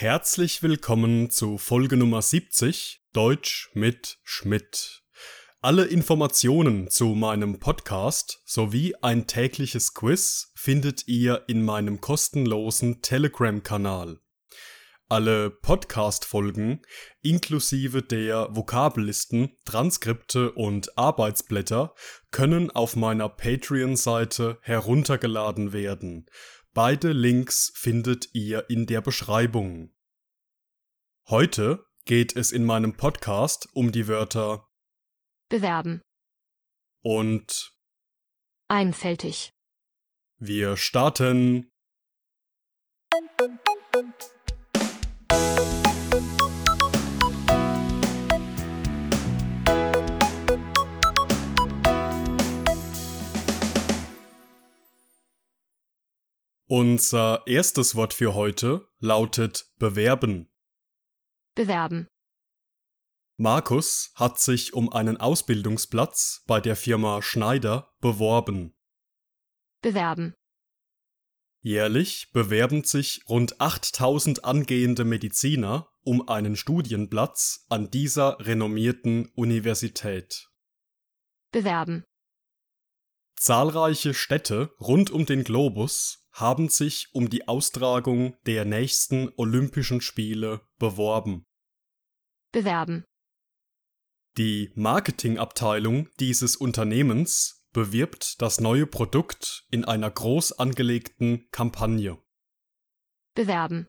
Herzlich willkommen zu Folge Nummer 70 Deutsch mit Schmidt. Alle Informationen zu meinem Podcast sowie ein tägliches Quiz findet ihr in meinem kostenlosen Telegram-Kanal. Alle Podcast-Folgen inklusive der Vokabellisten, Transkripte und Arbeitsblätter können auf meiner Patreon-Seite heruntergeladen werden. Beide Links findet ihr in der Beschreibung. Heute geht es in meinem Podcast um die Wörter bewerben, und einfältig, wir starten. Unser erstes Wort für heute lautet bewerben. bewerben, Markus hat sich um einen Ausbildungsplatz bei der Firma Schneider beworben. bewerben, Jährlich bewerben sich rund 8000 angehende Mediziner um einen Studienplatz an dieser renommierten Universität. bewerben, Zahlreiche Städte rund um den Globus haben sich um die Austragung der nächsten Olympischen Spiele beworben. bewerben, Die Marketingabteilung dieses Unternehmens bewirbt das neue Produkt in einer groß angelegten Kampagne. bewerben,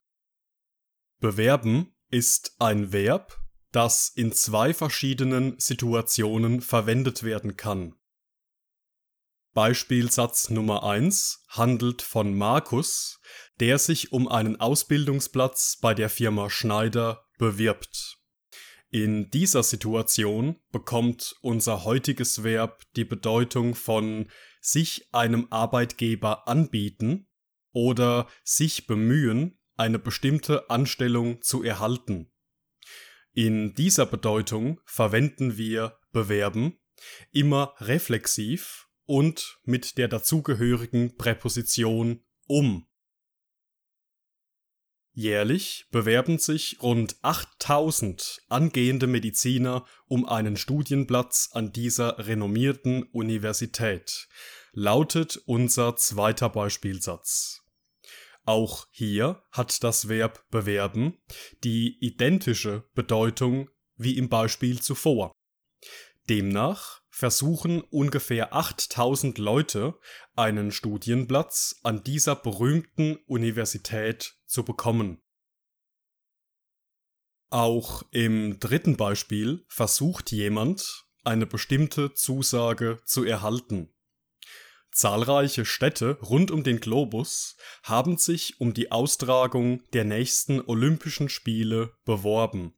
Bewerben ist ein Verb, das in zwei verschiedenen Situationen verwendet werden kann. Beispielsatz Nummer 1 handelt von Markus, der sich um einen Ausbildungsplatz bei der Firma Schneider bewirbt. In dieser Situation bekommt unser heutiges Verb die Bedeutung von sich einem Arbeitgeber anbieten oder sich bemühen, eine bestimmte Anstellung zu erhalten. In dieser Bedeutung verwenden wir bewerben immer reflexiv und mit der dazugehörigen Präposition um. Jährlich bewerben sich rund 8000 angehende Mediziner um einen Studienplatz an dieser renommierten Universität, lautet unser zweiter Beispielsatz. Auch hier hat das Verb bewerben die identische Bedeutung wie im Beispiel zuvor. Demnach versuchen ungefähr 8000 Leute einen Studienplatz an dieser berühmten Universität zu bekommen. Auch im dritten Beispiel versucht jemand, eine bestimmte Zusage zu erhalten. Zahlreiche Städte rund um den Globus haben sich um die Austragung der nächsten Olympischen Spiele beworben.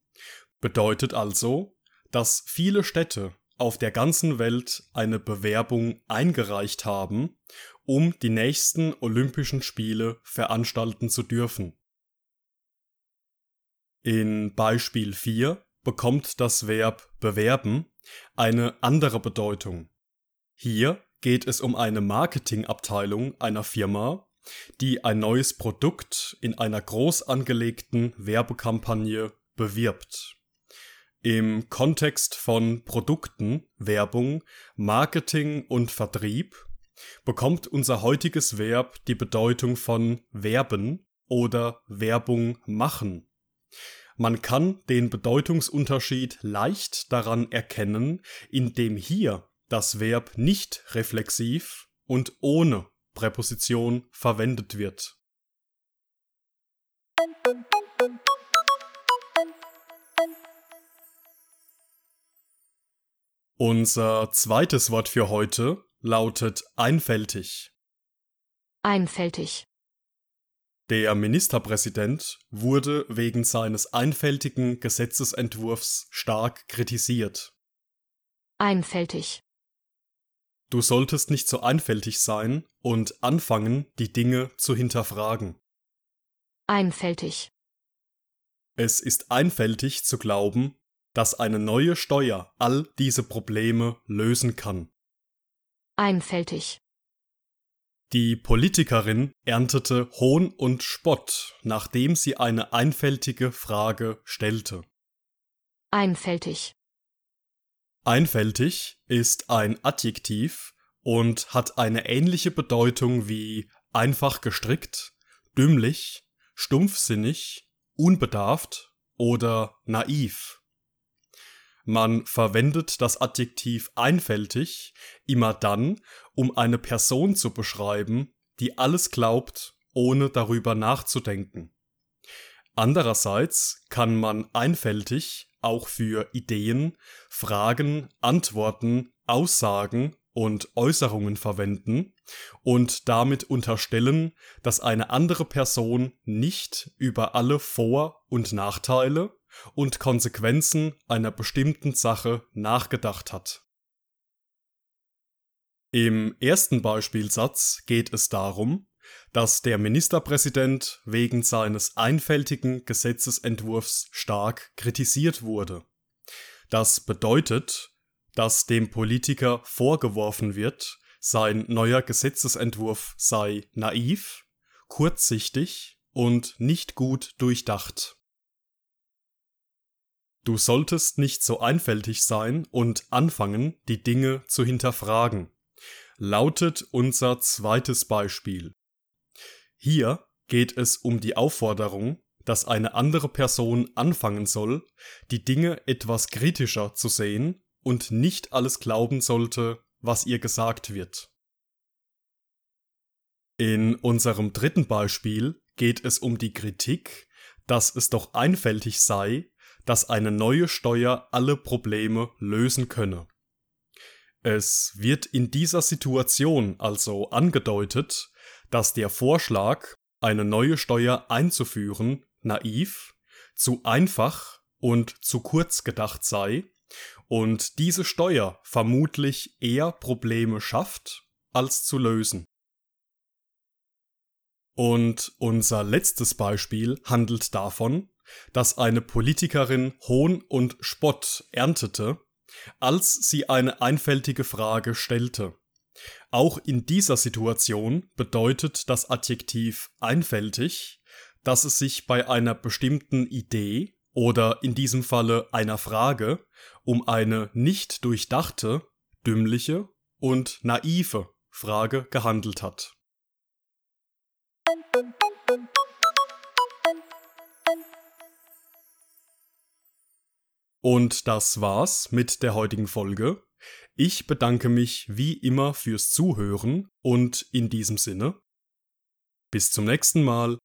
Bedeutet also, dass viele Städte auf der ganzen Welt eine Bewerbung eingereicht haben, um die nächsten Olympischen Spiele veranstalten zu dürfen. In Beispiel 4 bekommt das Verb bewerben eine andere Bedeutung. Hier geht es um eine Marketingabteilung einer Firma, die ein neues Produkt in einer groß angelegten Werbekampagne bewirbt. Im Kontext von Produkten, Werbung, Marketing und Vertrieb bekommt unser heutiges Verb die Bedeutung von werben oder Werbung machen. Man kann den Bedeutungsunterschied leicht daran erkennen, indem hier das Verb nicht reflexiv und ohne Präposition verwendet wird. Unser zweites Wort für heute lautet einfältig. einfältig, Der Ministerpräsident wurde wegen seines einfältigen Gesetzesentwurfs stark kritisiert. einfältig, Du solltest nicht so einfältig sein und anfangen, die Dinge zu hinterfragen. einfältig, Es ist einfältig zu glauben, dass eine neue Steuer all diese Probleme lösen kann. einfältig, Die Politikerin erntete Hohn und Spott, nachdem sie eine einfältige Frage stellte. Einfältig. Einfältig ist ein Adjektiv und hat eine ähnliche Bedeutung wie einfach gestrickt, dümmlich, stumpfsinnig, unbedarft oder naiv. Man verwendet das Adjektiv einfältig immer dann, um eine Person zu beschreiben, die alles glaubt, ohne darüber nachzudenken. Andererseits kann man einfältig auch für Ideen, Fragen, Antworten, Aussagen und Äußerungen verwenden und damit unterstellen, dass eine andere Person nicht über alle Vor- und Nachteile und Konsequenzen einer bestimmten Sache nachgedacht hat. Im ersten Beispielsatz geht es darum, dass der Ministerpräsident wegen seines einfältigen Gesetzesentwurfs stark kritisiert wurde. Das bedeutet, dass dem Politiker vorgeworfen wird, sein neuer Gesetzesentwurf sei naiv, kurzsichtig und nicht gut durchdacht. Du solltest nicht so einfältig sein und anfangen, die Dinge zu hinterfragen, lautet unser zweites Beispiel. Hier geht es um die Aufforderung, dass eine andere Person anfangen soll, die Dinge etwas kritischer zu sehen und nicht alles glauben sollte, was ihr gesagt wird. In unserem dritten Beispiel geht es um die Kritik, dass es doch einfältig sei, dass eine neue Steuer alle Probleme lösen könne. Es wird in dieser Situation also angedeutet, dass der Vorschlag, eine neue Steuer einzuführen, naiv, zu einfach und zu kurz gedacht sei und diese Steuer vermutlich eher Probleme schafft, als zu lösen. Und unser letztes Beispiel handelt davon, dass eine Politikerin Hohn und Spott erntete, als sie eine einfältige Frage stellte. Auch in dieser Situation bedeutet das Adjektiv einfältig, dass es sich bei einer bestimmten Idee oder in diesem Falle einer Frage um eine nicht durchdachte, dümmliche und naive Frage gehandelt hat. Und das war's mit der heutigen Folge. Ich bedanke mich wie immer fürs Zuhören und in diesem Sinne bis zum nächsten Mal.